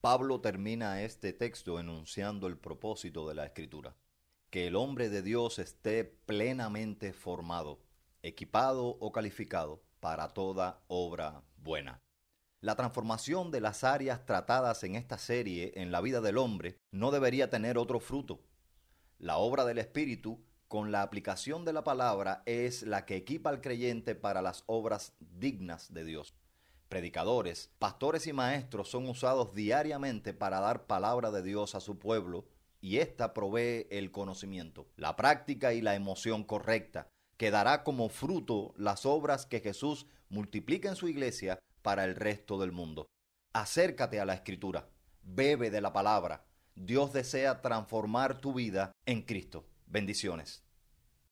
Pablo termina este texto enunciando el propósito de la escritura, que el hombre de Dios esté plenamente formado, equipado o calificado para toda obra buena. La transformación de las áreas tratadas en esta serie en la vida del hombre no debería tener otro fruto. La obra del Espíritu, con la aplicación de la palabra, es la que equipa al creyente para las obras dignas de Dios. Predicadores, pastores y maestros son usados diariamente para dar palabra de Dios a su pueblo y ésta provee el conocimiento, la práctica y la emoción correcta, que dará como fruto las obras que Jesús multiplica en su iglesia para el resto del mundo. Acércate a la escritura, bebe de la palabra. Dios desea transformar tu vida en Cristo. Bendiciones.